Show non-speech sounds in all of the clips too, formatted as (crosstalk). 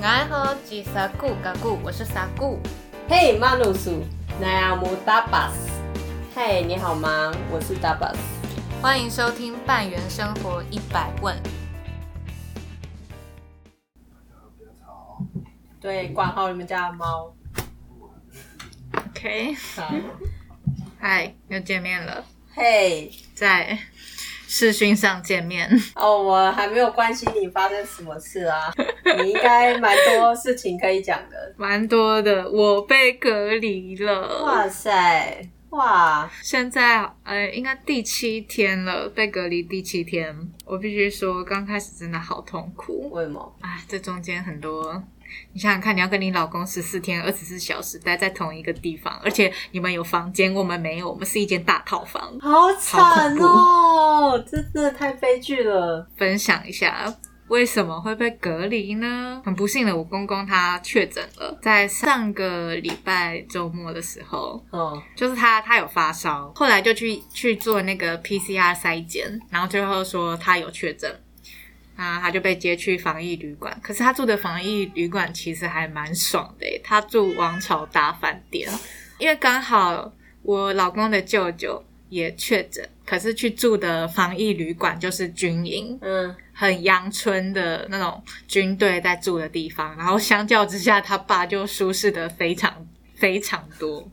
爱喝吉萨固嘎固，我是萨固。嘿，马努苏，奈阿姆达巴斯。嘿，你好吗？我是达巴斯。欢迎收听半圆生活一百问。对，管好你们家的猫。OK，好。(laughs) 嗨，又见面了，嘿，在视讯上见面。哦，我还没有关心你发生什么事啊。(laughs) 你应该蛮多事情可以讲的。蛮多的，我被隔离了。哇塞，哇，现在呃，应该第七天了，被隔离第七天。我必须说，刚开始真的好痛苦。为什么？哎，这中间很多，你想想看，你要跟你老公十四天、二十四小时待在同一个地方，而且你们有房间，我们没有，我们是一间大套房。好惨哦，这真的太悲剧了。分享一下。为什么会被隔离呢？很不幸的，我公公他确诊了，在上个礼拜周末的时候，哦，就是他他有发烧，后来就去去做那个 PCR 筛检，然后最后说他有确诊，啊，他就被接去防疫旅馆。可是他住的防疫旅馆其实还蛮爽的，他住王朝大饭店，因为刚好我老公的舅舅也确诊，可是去住的防疫旅馆就是军营，嗯，很阳春的那种军队在住的地方，然后相较之下，他爸就舒适的非常非常多。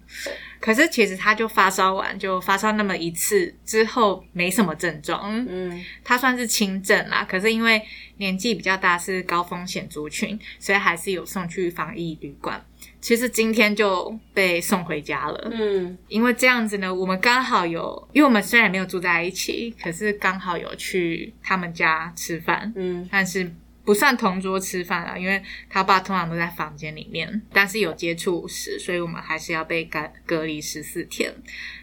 可是其实他就发烧完，就发烧那么一次之后没什么症状，嗯，他算是轻症啦。可是因为年纪比较大，是高风险族群，所以还是有送去防疫旅馆。其实今天就被送回家了。嗯，因为这样子呢，我们刚好有，因为我们虽然没有住在一起，可是刚好有去他们家吃饭，嗯，但是不算同桌吃饭啊，因为他爸通常都在房间里面，但是有接触史，所以我们还是要被隔隔离十四天。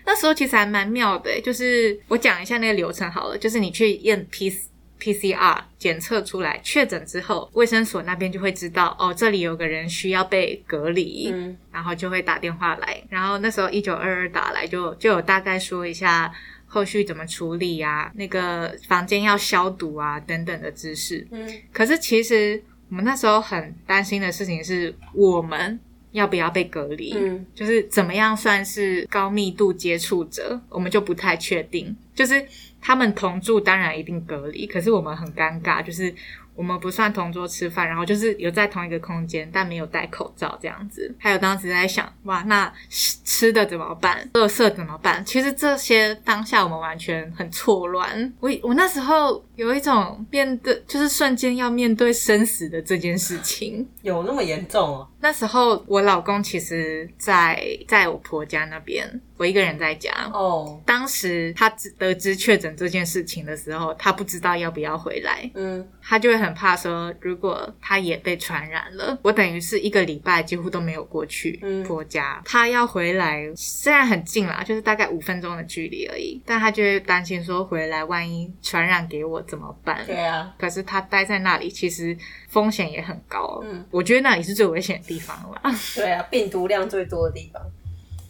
那时候其实还蛮妙的，就是我讲一下那个流程好了，就是你去验 P PCR 检测出来确诊之后，卫生所那边就会知道哦，这里有个人需要被隔离，嗯，然后就会打电话来，然后那时候一九二二打来就就有大概说一下后续怎么处理啊，那个房间要消毒啊等等的知识。嗯，可是其实我们那时候很担心的事情是我们要不要被隔离，嗯，就是怎么样算是高密度接触者，我们就不太确定。就是他们同住，当然一定隔离，可是我们很尴尬，就是我们不算同桌吃饭，然后就是有在同一个空间，但没有戴口罩这样子。还有当时在想，哇，那吃的怎么办？垃圾怎么办？其实这些当下我们完全很错乱。我我那时候有一种面对，就是瞬间要面对生死的这件事情。有那么严重哦？那时候我老公其实在在我婆家那边，我一个人在家。哦，当时他知得知确诊这件事情的时候，他不知道要不要回来，嗯，他就会很怕说，如果他也被传染了，我等于是一个礼拜几乎都没有过去嗯婆家。他要回来，虽然很近啦，就是大概五分钟的距离而已，但他就会担心说回来万一传染给我怎么办？对啊，可是他待在那里，其实风险也很高。嗯，我觉得那里是最危险的地方了。对啊，病毒量最多的地方。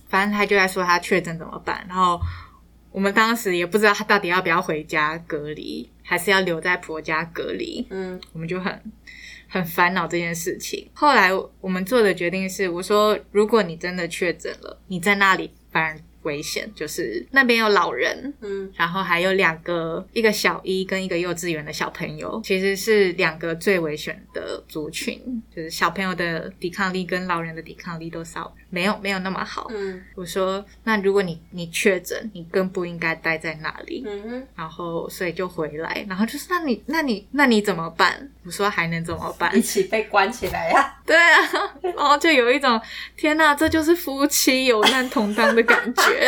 反正他就在说他确诊怎么办，然后我们当时也不知道他到底要不要回家隔离，还是要留在婆家隔离，嗯我们就很很烦恼这件事情。后来我们做的决定是，我说如果你真的确诊了，你在那里反而危险，就是那边有老人，嗯。然后还有两个，一个小一跟一个幼稚园的小朋友，其实是两个最危险的族群，就是小朋友的抵抗力跟老人的抵抗力都稍没有没有那么好。嗯我说，那如果你你确诊，你更不应该待在那里。然后，所以就回来，然后就是，那你，那你，那你怎么办？我说还能怎么办一？起被关起来呀、(laughs) 对啊，然后就有一种天哪，这就是夫妻有难同当的感觉。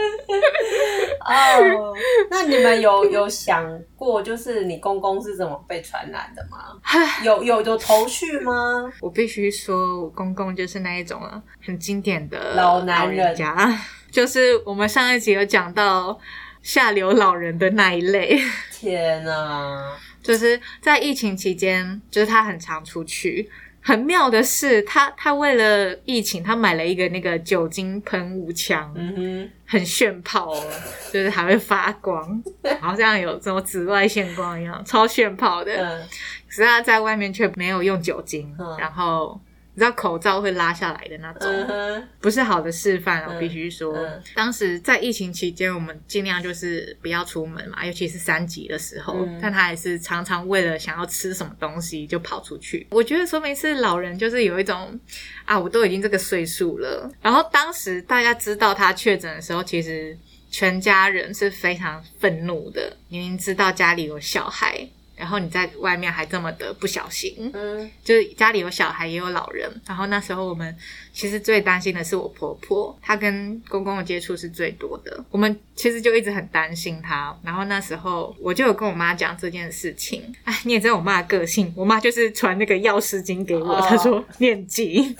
(laughs) 哦，那你们有有想过，就是你公公是怎么被传染的吗？有有有头绪吗？我必须说，我公公就是那一种啊，很经典的老男人人家，(laughs) 就是我们上一集有讲到下流老人的那一类。天哪！(laughs) 就是在疫情期间，就是他很常出去。很妙的是，他他为了疫情，他买了一个那个酒精喷雾枪，嗯很炫炮哦，(laughs) 就是还会发光，(laughs) 好像有什么紫外线光一样，超炫炮，的。嗯。可是他在外面却没有用酒精，嗯。然后你知道口罩会拉下来的那种，不是好的示范哦，嗯必须说。嗯当时在疫情期间，我们尽量就是不要出门嘛，尤其是三级的时候。嗯但他还是常常为了想要吃什么东西就跑出去。我觉得说明是老人就是有一种啊，我都已经这个岁数了。然后当时大家知道他确诊的时候，其实全家人是非常愤怒的。明明知道家里有小孩。然后你在外面还这么的不小心，嗯。就是家里有小孩也有老人，然后那时候我们其实最担心的是我婆婆，她跟公公的接触是最多的，我们其实就一直很担心她。然后那时候我就有跟我妈讲这件事情，哎，(laughs) 你也知道我妈的个性，我妈就是传那个药师经给我，哦她说念经，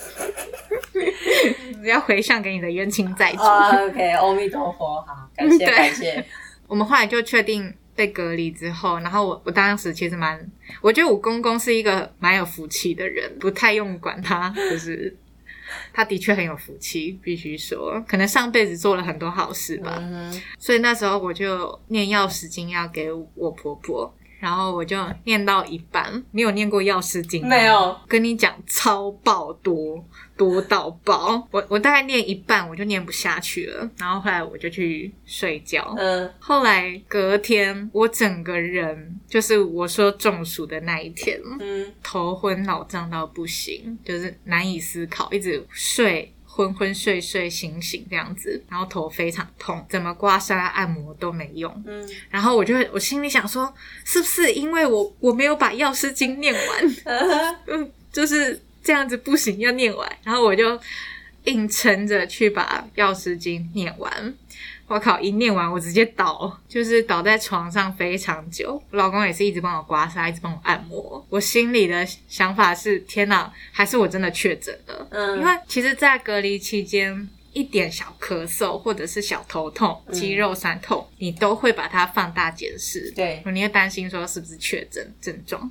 (laughs) (laughs) 要回向给你的冤亲债主。啊，OK，阿弥陀佛，好，感谢感谢，我们后来就确定被隔离之后，然后我我当时其实蛮，我觉得我公公是一个蛮有福气的人，不太用管他，(laughs) 就是他的确很有福气，必须说，可能上辈子做了很多好事吧。嗯，所以那时候我就念药师经要给我婆婆。然后我就念到一半，你有念过药师经吗？没有，跟你讲超爆多，多到爆。我我大概念一半我就念不下去了，然后后来我就去睡觉。嗯后来隔天，我整个人就是我说中暑的那一天，嗯头昏脑胀到不行，就是难以思考，一直睡。昏昏睡睡醒醒这样子，然后头非常痛，怎么刮痧按摩都没用。嗯然后我就我心里想说，是不是因为我我没有把药师经念完，(laughs) 嗯就是这样子不行，要念完。然后我就硬撑着去把药师经念完。我靠！一念完，我直接倒，就是倒在床上非常久。我老公也是一直帮我刮痧，一直帮我按摩。我心里的想法是：天哪，还是我真的确诊了？嗯因为其实，在隔离期间，一点小咳嗽或者是小头痛、肌肉酸痛，你都会把它放大检视。对，你会担心说是不是确诊症状。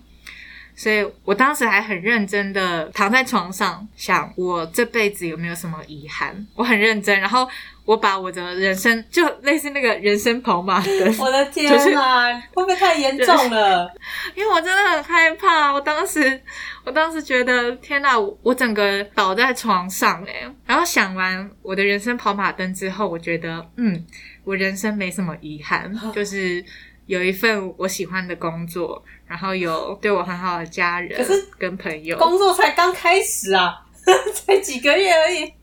所以我当时还很认真的躺在床上想，我这辈子有没有什么遗憾？我很认真，然后我把我的人生就类似那个人生跑马灯，(laughs) 我的天就是哪，会不会太严重了？(laughs) 因为我真的很害怕。我当时，我当时觉得天哪，我我整个倒在床上诶，然后想完我的人生跑马灯之后，我觉得嗯，我人生没什么遗憾，就是有一份我喜欢的工作，然后有对我很好的家人可是跟朋友。工作才刚开始啊，(laughs) 才几个月而已。(laughs)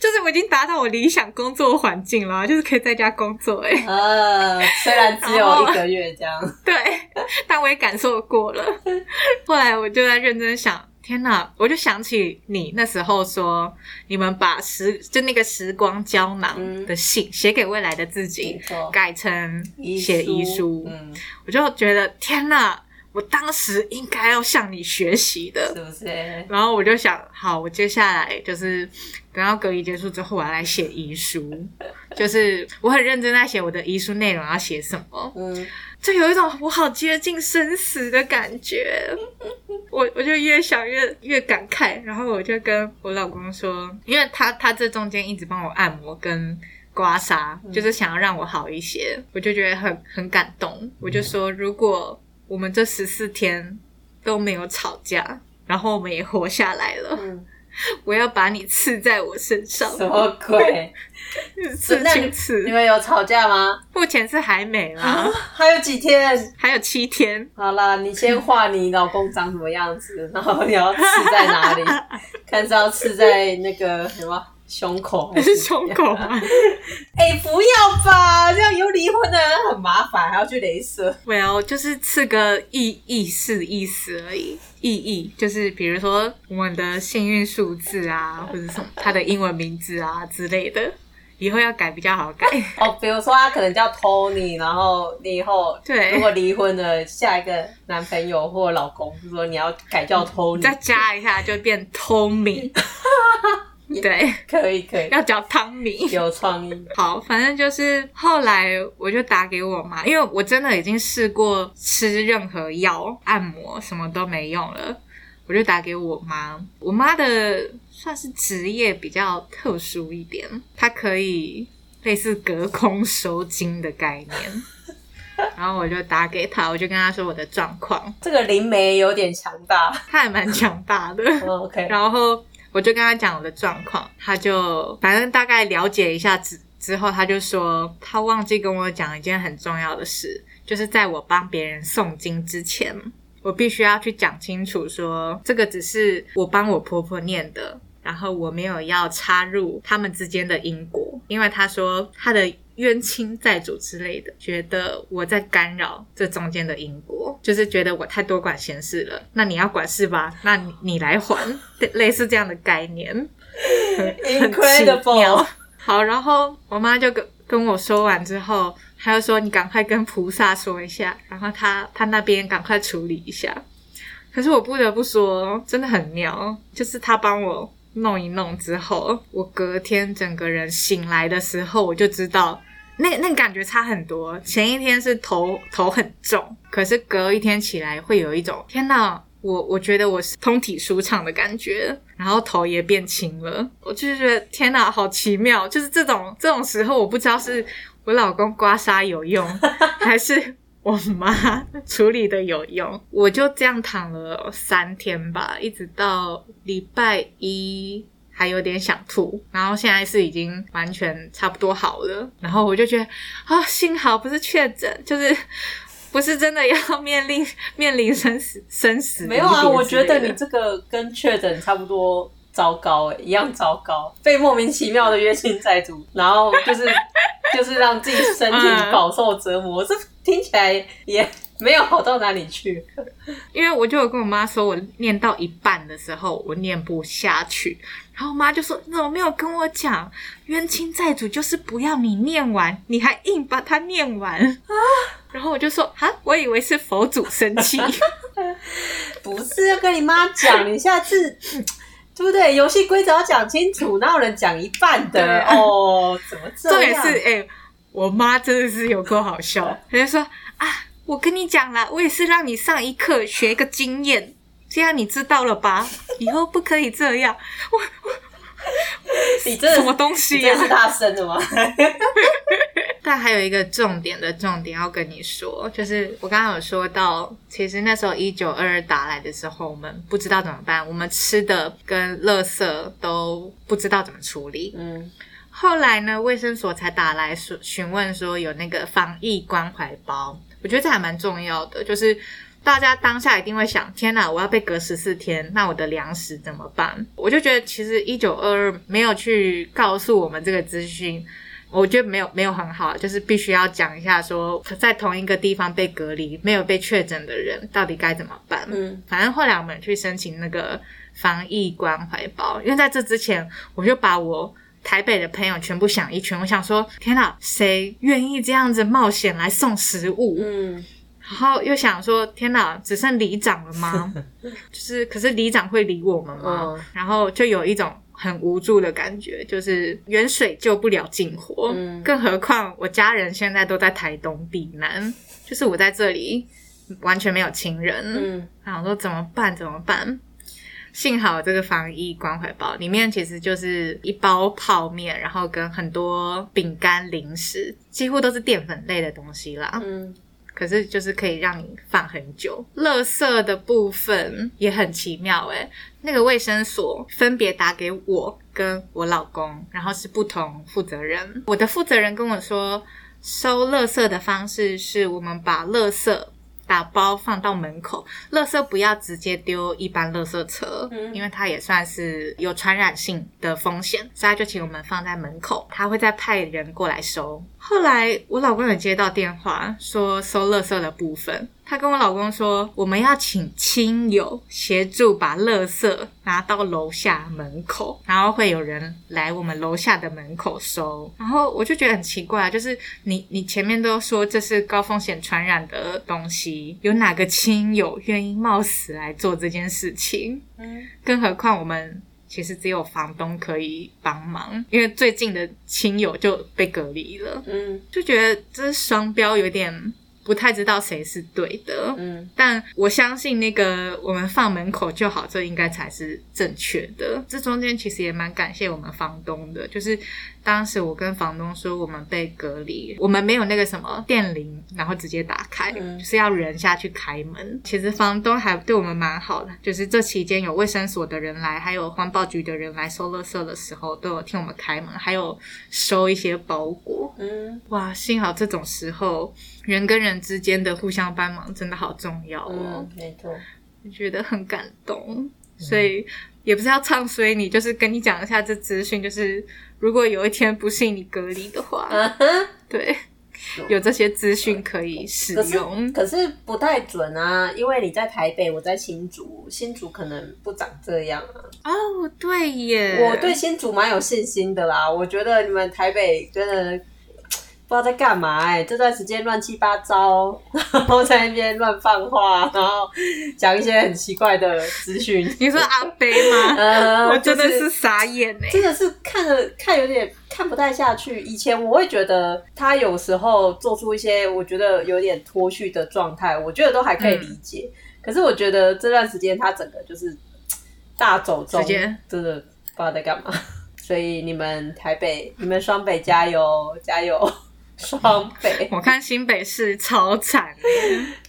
就是我已经达到我理想工作环境了，就是可以在家工作哎。呃，虽然只有一个月这样，(laughs) 对，但我也感受过了。后来我就在认真想，天哪！我就想起你那时候说，你们把时就那个时光胶囊的信写给未来的自己改成写遗书，嗯，我就觉得天哪！我当时应该要向你学习的。是不是？然后我就想，好，我接下来就是等到隔离结束之后，我要来写遗书，(laughs) 就是我很认真在写我的遗书内容要写什么。嗯，就有一种我好接近生死的感觉，我我就越想越越感慨，然后我就跟我老公说，因为他他这中间一直帮我按摩跟刮痧，就是想要让我好一些，我就觉得很很感动，我就说如果我们这十四天都没有吵架，然后我们也活下来了，嗯我要把你刺在我身上，什么鬼？(laughs) 刺青刺你，们有吵架吗？目前是还没啦，还有几天？还有七天。好啦，你先画你老公长什么样子，然后你要刺在哪里？(laughs) 看是要刺在那个什么胸口 (laughs) 还是是胸口吗？(laughs) 哎、不要吧，这样有离婚的人很麻烦，还要去镭射。well，就是刺个意意思意思而已，意义就是比如说我们的幸运数字啊，或者什么他的英文名字啊之类的，以后要改比较好改。(laughs) 哦，比如说他可能叫 Tony，然后你以后对如果离婚了，下一个男朋友或老公就说你要改叫 Tony，再加一下就变 Tommy，对，可以可以，要叫汤米。有创意。(laughs) 好，反正就是后来我就打给我妈，因为我真的已经试过吃任何药、按摩什么都没用了，我就打给我妈。我妈的算是职业比较特殊一点，她可以类似隔空收金的概念，(laughs) 然后我就打给他，我就跟他说我的状况，这个灵媒有点强大。他还蛮强大的。嗯 (laughs) OK，然后我就跟他讲我的状况，他就反正大概了解一下之之后，他就说他忘记跟我讲一件很重要的事，就是在我帮别人诵经之前，我必须要去讲清楚说，这个只是我帮我婆婆念的，然后我没有要插入他们之间的因果，因为他说他的。冤亲债主之类的，觉得我在干扰这中间的因果，就是觉得我太多管闲事了。那你要管事吧？那你你来还，(laughs) 类似这样的概念，很奇妙。好，然后我妈就跟跟我说完之后，她就说：“你赶快跟菩萨说一下，然后她她那边赶快处理一下。”可是我不得不说，真的很妙，就是他帮我弄一弄之后，我隔天整个人醒来的时候，我就知道。那那感觉差很多，前一天是头头很重，可是隔一天起来会有一种天哪，我我觉得我是通体舒畅的感觉，然后头也变轻了，我就是觉得天哪，好奇妙，就是这种这种时候，我不知道是我老公刮痧有用，(laughs) 还是我妈 (laughs) 处理的有用，我就这样躺了三天吧，一直到礼拜一。还有点想吐，然后现在是已经完全差不多好了，然后我就觉得啊，幸好不是确诊，就是不是真的要面临面临生死生死。(laughs) 没有啊，我觉得你这个跟确诊差不多糟糕哎，一样糟糕，被莫名其妙的约亲债主，然后就是 (laughs) 就是让自己身体饱受折磨，这听起来也。没有好到哪里去，因为我就有跟我妈说，我念到一半的时候我念不下去，然后我妈就说：“你怎么没有跟我讲？冤亲债主就是不要你念完，你还硬把它念完啊！”然后我就说：“啊，我以为是佛祖生气，(laughs) 不是要跟你妈讲，你下次 (laughs) 对不对？游戏规则要讲清楚，哪有人讲一半的哦？怎么这样？是哎，我妈真的是有够好笑，她就说啊。”我跟你讲啦，我也是让你上一课学一个经验，这样你知道了吧？(laughs) 以后不可以这样。我我，你这什么东西呀？是他生的吗？(laughs) 但还有一个重点的重点要跟你说，就是我刚刚有说到，其实那时候一九二二打来的时候，我们不知道怎么办，我们吃的跟垃圾都不知道怎么处理。嗯，后来呢，卫生所才打来说询问说有那个防疫关怀包。我觉得这还蛮重要的，就是大家当下一定会想：天哪，我要被隔十四天，那我的粮食怎么办？我就觉得其实一九二二没有去告诉我们这个资讯，我觉得没有没有很好，就是必须要讲一下，说在同一个地方被隔离、没有被确诊的人到底该怎么办。嗯，反正后来我们去申请那个防疫关怀包，因为在这之前，我就把我。台北的朋友全部想一圈，我想说，天哪，谁愿意这样子冒险来送食物？嗯，然后又想说，天哪，只剩里长了吗？(laughs) 就是，可是里长会理我们吗？然后就有一种很无助的感觉，就是远水救不了近火，更何况我家人现在都在台东避难，就是我在这里完全没有亲人。嗯，然后说怎么办？怎么办？幸好这个防疫关怀包里面其实就是一包泡面，然后跟很多饼干零食，几乎都是淀粉类的东西啦。嗯，可是就是可以让你放很久。乐色的部分也很奇妙诶，那个卫生所分别打给我跟我老公，然后是不同负责人。我的负责人跟我说，收乐色的方式是我们把乐色。打包放到门口，垃圾不要直接丢一般垃圾车，因为它也算是有传染性的风险，所以他就请我们放在门口，他会再派人过来收。后来我老公有接到电话，说收垃圾的部分。他跟我老公说，我们要请亲友协助把垃圾拿到楼下门口，然后会有人来我们楼下的门口收。然后我就觉得很奇怪，就是你你前面都说这是高风险传染的东西，有哪个亲友愿意冒死来做这件事情？嗯，更何况我们其实只有房东可以帮忙，因为最近的亲友就被隔离了。嗯，就觉得这是双标，有点。不太知道谁是对的，嗯，但我相信那个我们放门口就好，这应该才是正确的。这中间其实也蛮感谢我们房东的，就是当时我跟房东说我们被隔离，我们没有那个什么电铃，然后直接打开，嗯就是要人下去开门。其实房东还对我们蛮好的，就是这期间有卫生所的人来，还有环保局的人来收垃圾的时候，都有替我们开门，还有收一些包裹。嗯哇，幸好这种时候人跟人之间的互相帮忙真的好重要哦。嗯，没错。我觉得很感动，所以也不是要唱衰你，就是跟你讲一下这资讯，就是如果有一天不幸你隔离的话，对，有这些资讯可以使用。可是不太准啊，因为你在台北，我在新竹，新竹可能不长这样啊。哦，对耶，我对新竹蛮有信心的啦，我觉得你们台北真的不知道在干嘛哎、这段时间乱七八糟，(laughs) 然后在那边乱放话，然后讲一些很奇怪的资讯。你说阿北吗？(laughs) 呃，我真的是傻眼哎。真的是看着看有点看不太下去。以前我会觉得他有时候做出一些我觉得有点脱序的状态，我觉得都还可以理解。可是我觉得这段时间他整个就是大走中，直接真的不知道在干嘛。(laughs) 所以你们台北，你们双北加油加油！双北，(laughs) 我看新北市超惨的，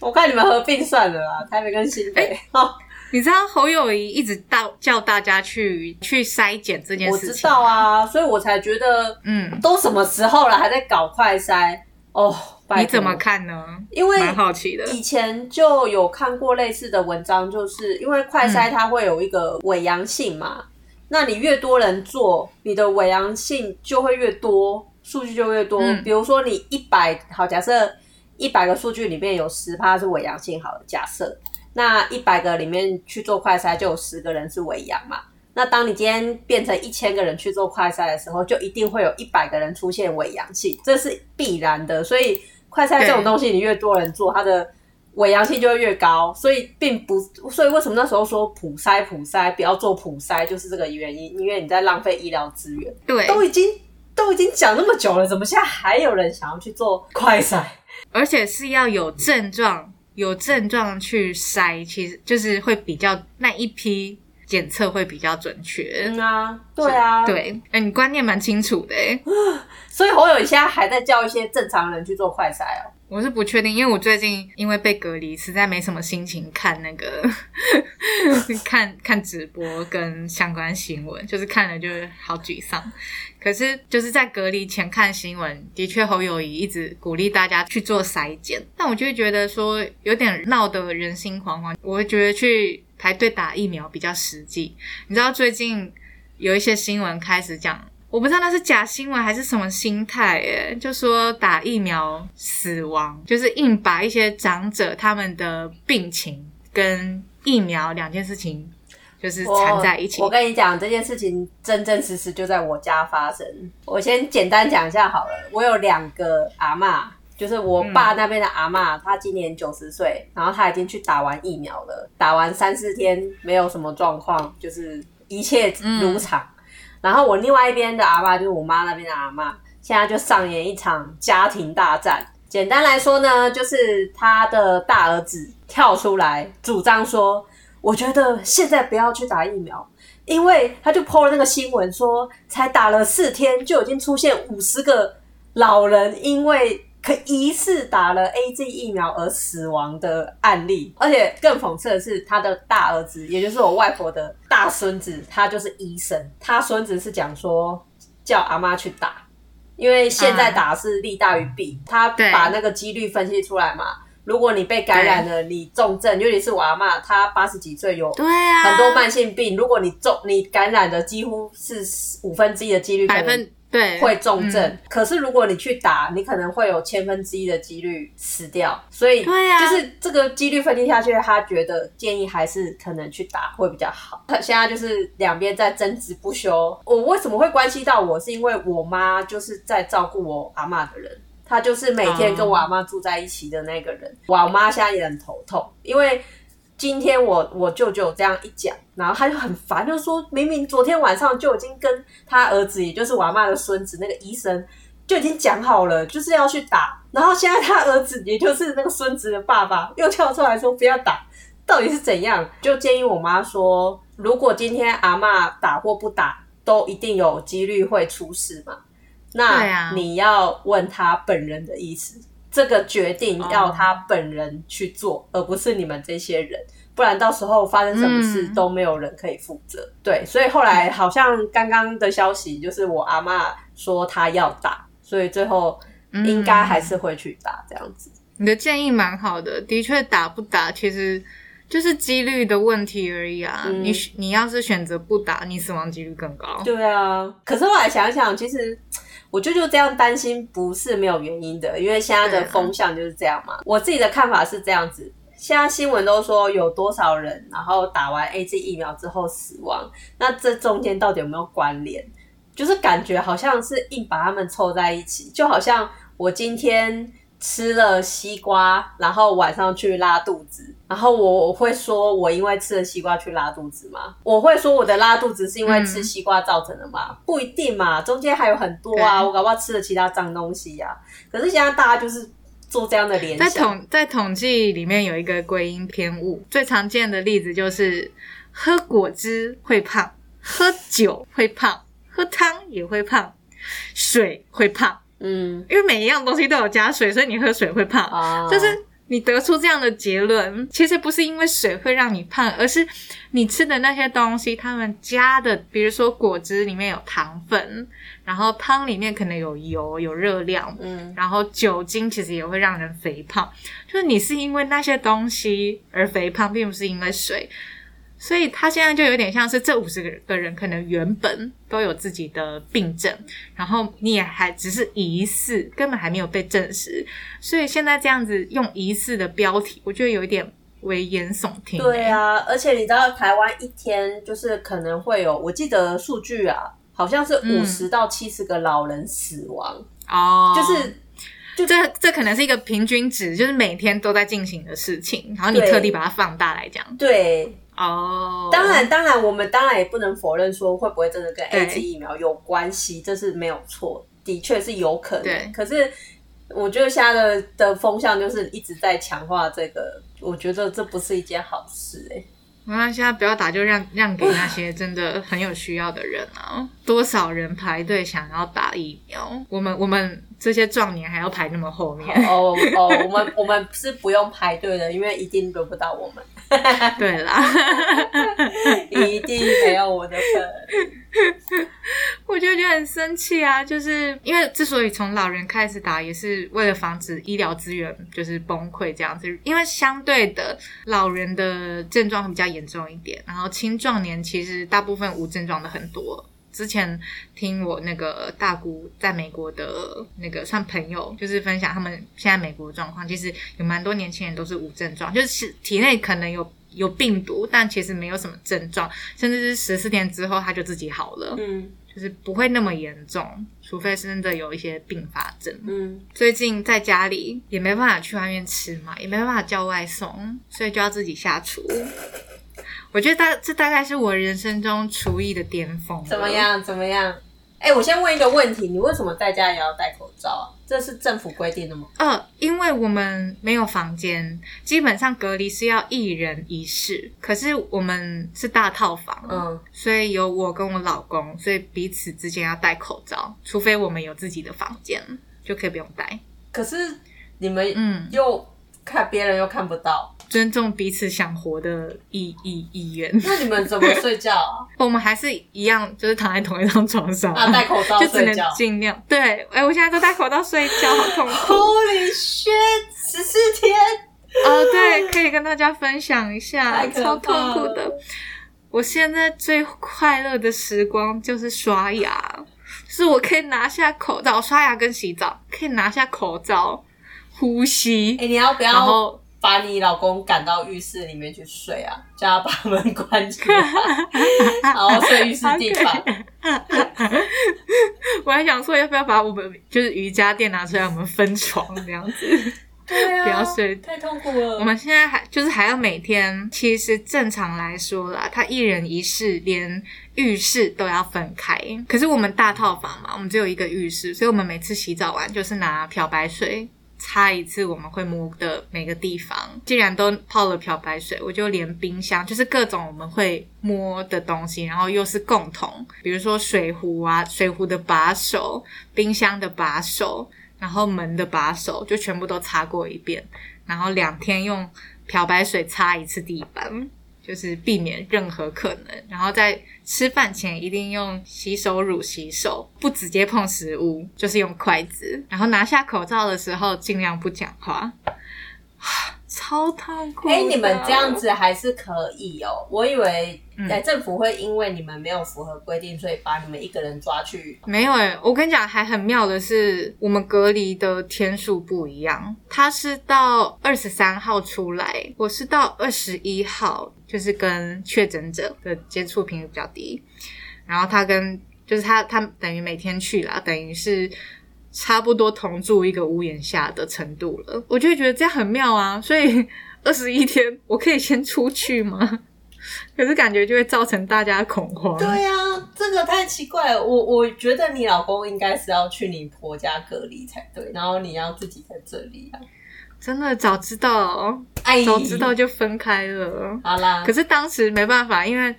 (laughs) 我看你们合并算了啦，台北跟新北。哦，你知道侯友谊一直到叫大家去去筛检这件事情我知，道啊，所以我才觉得嗯，都什么时候了，还在搞快筛哦？你怎么看呢？因为蛮好奇的。以前就有看过类似的文章，就是因为快筛它会有一个伪阳性嘛，那你越多人做，你的伪阳性就会越多，数据就越多。嗯比如说你一百好，假设一百个数据里面有十趴是伪阳性，好了，假设那一百个里面去做快筛，就有十个人是伪阳嘛。那当你今天变成一千个人去做快筛的时候，就一定会有一百个人出现伪阳性，这是必然的。所以快筛这种对东西，你越多人做，它的伪阳性就会越高。所以并不，所以为什么那时候说普筛普筛不要做普筛，就是这个原因，因为你在浪费医疗资源。对，都已经都已经讲那么久了，怎么现在还有人想要去做快筛？而且是要有症状，有症状去筛，其实就是会比较那一批检测会比较准确。嗯啊，对啊，。对，哎、你观念蛮清楚的哎，(laughs) 所以侯友宜现在还在叫一些正常人去做快筛哦。我是不确定，因为我最近因为被隔离，实在没什么心情看那个 (laughs) 看看直播跟相关新闻，就是看了就是好沮丧。可是就是在隔离前看新闻，的确侯友谊一直鼓励大家去做筛检，但我就会觉得说有点闹得人心惶惶。我会觉得去排队打疫苗比较实际。你知道最近有一些新闻开始讲，我不知道那是假新闻还是什么心态，诶，就说打疫苗死亡，就是硬把一些长者他们的病情跟疫苗两件事情就是缠在一起我。我跟你讲，这件事情真真实实就在我家发生。我先简单讲一下好了。我有两个阿妈，就是我爸那边的阿妈，她今年九十岁，然后她已经去打完疫苗了，打完三四天没有什么状况，就是一切如常。然后我另外一边的阿嬷，就是我妈那边的阿妈，现在就上演一场家庭大战。简单来说呢，就是他的大儿子跳出来主张说，我觉得现在不要去打疫苗，因为他就 PO 了那个新闻说，才打了四天就已经出现五十个老人因为可疑似打了 A Z 疫苗而死亡的案例，而且更讽刺的是，他的大儿子，也就是我外婆的大孙子，他就是医生，他孙子是讲说叫阿妈去打，因为现在打是利大于弊，他把那个几率分析出来嘛。如果你被感染了，你重症，尤其是我阿妈，她八十几岁有对啊，很多慢性病，如果你重你感染的几乎是五分之一的几率，可能百分对会重症。嗯可是如果你去打，你可能会有千分之一的几率死掉。所以，对啊就是这个几率分析下去，他觉得建议还是可能去打会比较好。他 (laughs) 现在就是两边在争执不休。我为什么会关系到我？是因为我妈就是在照顾我阿嬷的人。她就是每天跟我阿妈住在一起的那个人。我阿妈现在也很头痛，因为今天我我舅舅这样一讲，然后他就很烦，就说明明昨天晚上就已经跟他儿子，也就是我阿妈的孙子那个医生就已经讲好了，就是要去打，然后现在他儿子，也就是那个孙子的爸爸，又跳出来说不要打，到底是怎样？就建议我妈说，如果今天阿妈打或不打，都一定有几率会出事嘛。对那啊你要问他本人的意思，这个决定哦要他本人去做，而不是你们这些人。不然到时候发生什么事嗯都没有人可以负责。对，所以后来好像刚刚的消息就是我阿妈说她要打，所以最后应该还是会去打这样子。你的建议蛮好的，的确打不打其实就是几率的问题而已啊。嗯你你要是选择不打，你死亡几率更高。对啊，可是后来想想，其实我就就这样担心不是没有原因的，因为现在的风向就是这样嘛。我自己的看法是这样子。现在新闻都说有多少人，然后打完 A Z 疫苗之后死亡，那这中间到底有没有关联？就是感觉好像是硬把他们凑在一起，就好像我今天吃了西瓜，然后晚上去拉肚子，然后我我会说我因为吃了西瓜去拉肚子吗？我会说我的拉肚子是因为吃西瓜造成的吗？不一定嘛，中间还有很多啊，我搞不好吃了其他脏东西呀、可是现在大家就是做这样的联在，统在统计里面有一个归因偏误，最常见的例子就是喝果汁会胖，喝酒会胖，喝汤也会胖，水会胖，嗯因为每一样东西都有加水，所以你喝水会胖。啊，就是你得出这样的结论，其实不是因为水会让你胖，而是你吃的那些东西，他们加的，比如说果汁里面有糖分，然后汤里面可能有油、有热量，嗯然后酒精其实也会让人肥胖，就是你是因为那些东西而肥胖，并不是因为水。所以他现在就有点像是这五十个人可能原本都有自己的病症，然后你也还只是疑似，根本还没有被证实，所以现在这样子用疑似的标题，我觉得有一点危言耸听、对，啊，而且你知道台湾一天就是可能会有，我记得数据啊，好像是嗯。五十到七十个老人死亡，哦，就是这这可能是一个平均值，就是每天都在进行的事情，然后你特地把它放大来讲。对，哦，当然，当然，我们当然也不能否认说会不会真的跟对 A Z 疫苗有关系，这是没有错，的确是有可对能。可是我觉得现在的的风向就是一直在强化这个，我觉得这不是一件好事哎、没关系啊，不要打就让让给那些真的很有需要的人啊！多少人排队想要打疫苗，我们我们这些壮年还要排那么后面。哦哦，我们我们是不用排队的，因为一定轮不到我们，(laughs) 对啦，(laughs) 一定没有我的份。(laughs) 我就觉得很生气啊！就是因为之所以从老人开始打，也是为了防止医疗资源就是崩溃这样子。因为相对的，老人的症状会比较严重一点，然后青壮年其实大部分无症状的很多。之前听我那个大姑在美国的那个算朋友，就是分享他们现在美国的状况，其实有蛮多年轻人都是无症状，就是体内可能有有病毒，但其实没有什么症状，甚至是十四天之后他就自己好了。嗯就是不会那么严重，除非是真的有一些并发症。嗯，最近在家里也没办法去外面吃嘛，也没办法叫外送，所以就要自己下厨。我觉得大这大概是我人生中厨艺的巅峰。怎么？样？怎么样？哎、我先问一个问题，你为什么在家也要戴口罩啊？这是政府规定的吗？呃，因为我们没有房间，基本上隔离是要一人一室，可是我们是大套房，嗯，所以有我跟我老公，所以彼此之间要戴口罩，除非我们有自己的房间，就可以不用戴。可是你们嗯又看别人又看不到，尊重彼此想活的意意意愿。(laughs) 那你们怎么睡觉啊？(laughs) 我们还是一样，就是躺在同一张床上，(laughs) 啊，戴口罩就只能。尽量对。哎、我现在都戴口罩睡觉，好痛苦。Holy shit！十四天，哦，对，可以跟大家分享一下超痛苦的。我现在最快乐的时光就是刷牙，就是我可以拿下口罩，刷牙跟洗澡可以拿下口罩呼吸哎、，你要不然要后把你老公赶到浴室里面去睡啊？叫他把门关起来，(laughs) 然后睡浴室地板。(laughs) 我还想说要不要把我们就是瑜伽垫拿出来，我们分床这样子。对啊，不要睡太痛苦了。我们现在还就是还要每天，其实正常来说啦，他一人一室，连浴室都要分开。可是我们大套房嘛，我们只有一个浴室，所以我们每次洗澡完就是拿漂白水擦一次我们会摸的每个地方。既然都泡了漂白水，我就连冰箱，就是各种我们会摸的东西，然后又是共同，比如说水壶啊，水壶的把手，冰箱的把手，然后门的把手，就全部都擦过一遍。然后两天用漂白水擦一次地板。就是避免任何可能，然后在吃饭前一定用洗手乳洗手，不直接碰食物，就是用筷子。然后拿下口罩的时候尽量不讲话，超痛苦。哎，你们这样子还是可以哦。我以为哎，政府会因为你们没有符合规定，所以把你们一个人抓去。没有哎，我跟你讲，还很妙的是，我们隔离的天数不一样。他是到二十三号出来，我是到二十一号。就是跟确诊者的接触频率比较低，然后他跟就是他他等于每天去啦，等于是差不多同住一个屋檐下的程度了。我就觉得这样很妙啊，所以 (laughs) 二十一天我可以先出去吗？(laughs) 可是感觉就会造成大家恐慌。对呀，这个太奇怪了。我我觉得你老公应该是要去你婆家隔离才对，然后你要自己在这里啊。真的早知道，早知道就分开了。好啦，可是当时没办法，因为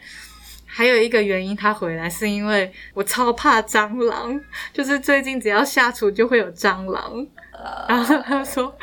还有一个原因，他回来是因为我超怕蟑螂，(laughs) 就是最近只要下厨就会有蟑螂。然后他说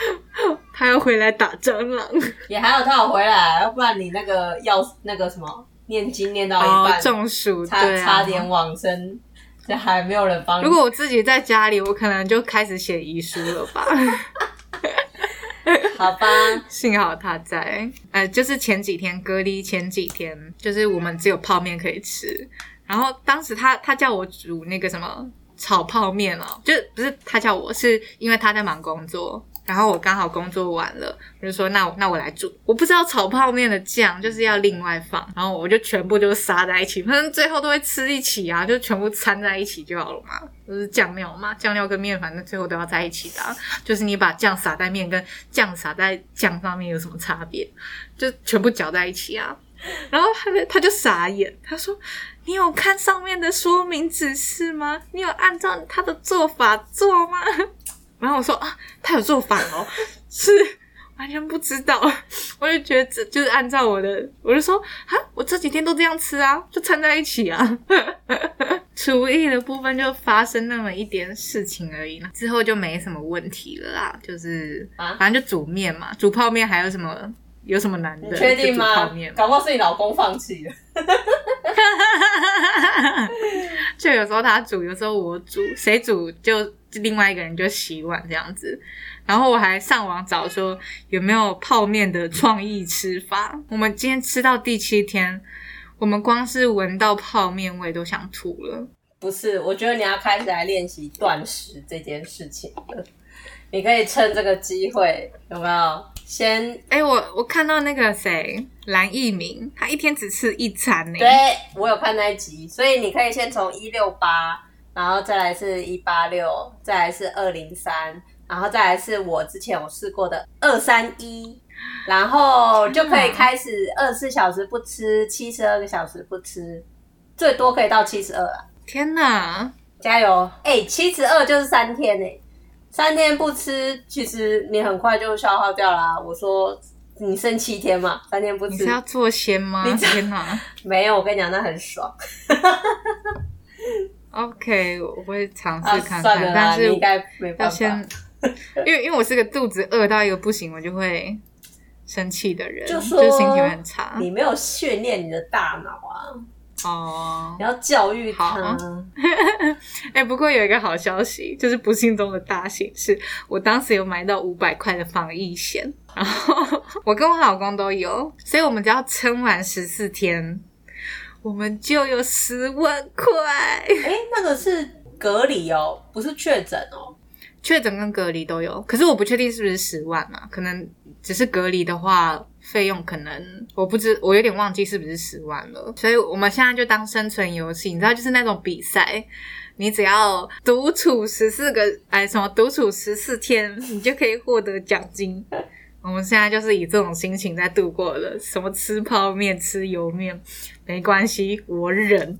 (laughs) 他要回来打蟑螂，也还好他要回来，要不然你那个要那个什么念经念到一半中暑，差差点往生，这还没有人帮。如果我自己在家里，我可能就开始写遗书了吧。(laughs) (laughs) 好吧，幸好他在。呃，就是前几天隔离前几天，就是我们只有泡面可以吃。然后当时他他叫我煮那个什么炒泡面哦，就不是他叫我，是因为他在忙工作。然后我刚好工作完了，我就说那我那我来煮。我不知道炒泡面的酱就是要另外放，然后我就全部就撒在一起，反正最后都会吃一起啊，就全部掺在一起就好了嘛。就是酱料嘛，酱料跟面反正最后都要在一起的。就是你把酱撒在面跟酱撒在酱上面有什么差别？就全部搅在一起啊。然后他就他就傻眼，他说：“你有看上面的说明指示吗？你有按照他的做法做吗？”然后我说啊，他有做法哦，(laughs) 是完全不知道。(laughs) 我就觉得这就是按照我的，我就说啊，我这几天都这样吃啊，就掺在一起啊。(laughs) 厨艺的部分就发生那么一点事情而已，之后就没什么问题了啦。就是啊，反正就煮面嘛，煮泡面还有什么有什么难的？确定吗？泡面，搞不好是你老公放弃了。(laughs) 就有时候他煮，有时候我煮，谁煮就。另外一个人就洗碗这样子，然后我还上网找说有没有泡面的创意吃法。我们今天吃到第七天，我们光是闻到泡面味都想吐了。不是，我觉得你要开始来练习断食这件事情了。你可以趁这个机会，有没有？先，哎，我我看到那个谁蓝奕明，他一天只吃一餐呢。对，我有看那一集，所以你可以先从一六八。然后再来是一八六，再来是二零三，然后再来是我之前我试过的二三一，然后就可以开始二十四小时不吃，七十二个小时不吃，最多可以到七十二啊！天哪，加油！哎，七十二就是三天哎，三天不吃，其实你很快就消耗掉啦。我说你剩七天嘛，三天不吃，你是要做仙吗？天哪，(laughs) 没有，我跟你讲，那很爽。(laughs) OK，我会尝试看看，但是要先，因为因为我是个肚子饿到一个不行，我就会生气的人，就心情会很差。你没有训练你的大脑啊！哦，你要教育他。(laughs) 哎，不过有一个好消息，就是不幸中的大幸，是我当时有买到五百块的防疫险，然后我跟我老公都有，所以我们只要撑完十四天。我们就有十万块。哎，那个是隔离哦，不是确诊哦。确诊跟隔离都有，可是我不确定是不是十万啊？可能只是隔离的话，费用可能我不知，我有点忘记是不是十万了。所以我们现在就当生存游戏，你知道，就是那种比赛，你只要独处十四个，哎，什么独处十四天，你就可以获得奖金。我们现在就是以这种心情在度过了，什么吃泡面、吃油面，没关系，我忍，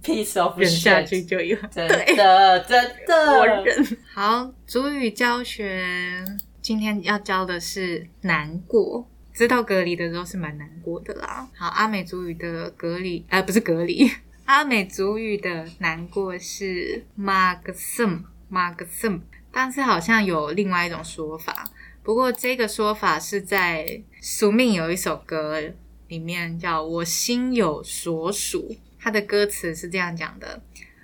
忍下去就有。真的，真的，(laughs) 我忍。好，主语教学，今天要教的是难过。知道隔离的时候是蛮难过的啦。好，阿美族语的隔离，呃，不是隔离，(laughs) 阿美族语的难过是 magsum magsum，但是好像有另外一种说法。不过这个说法是在宿命有一首歌里面叫我心有所属，它的歌词是这样讲的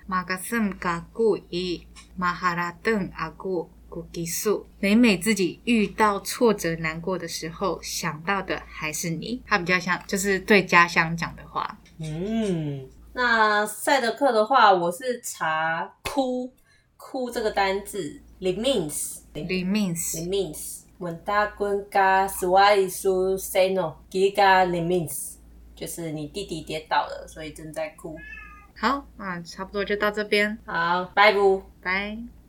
：magsum gagu i maharadun agu。激素，每每自己遇到挫折、难过的时候，想到的还是你。他比较像，就是对家乡讲的话。嗯，那赛德克的话，我是查哭哭这个单字，limins，limins，limins。问大滚嘎斯瓦苏塞诺吉嘎 limins，就是你弟弟跌倒了，所以正在哭。好，那差不多就到这边。好，拜拜，拜。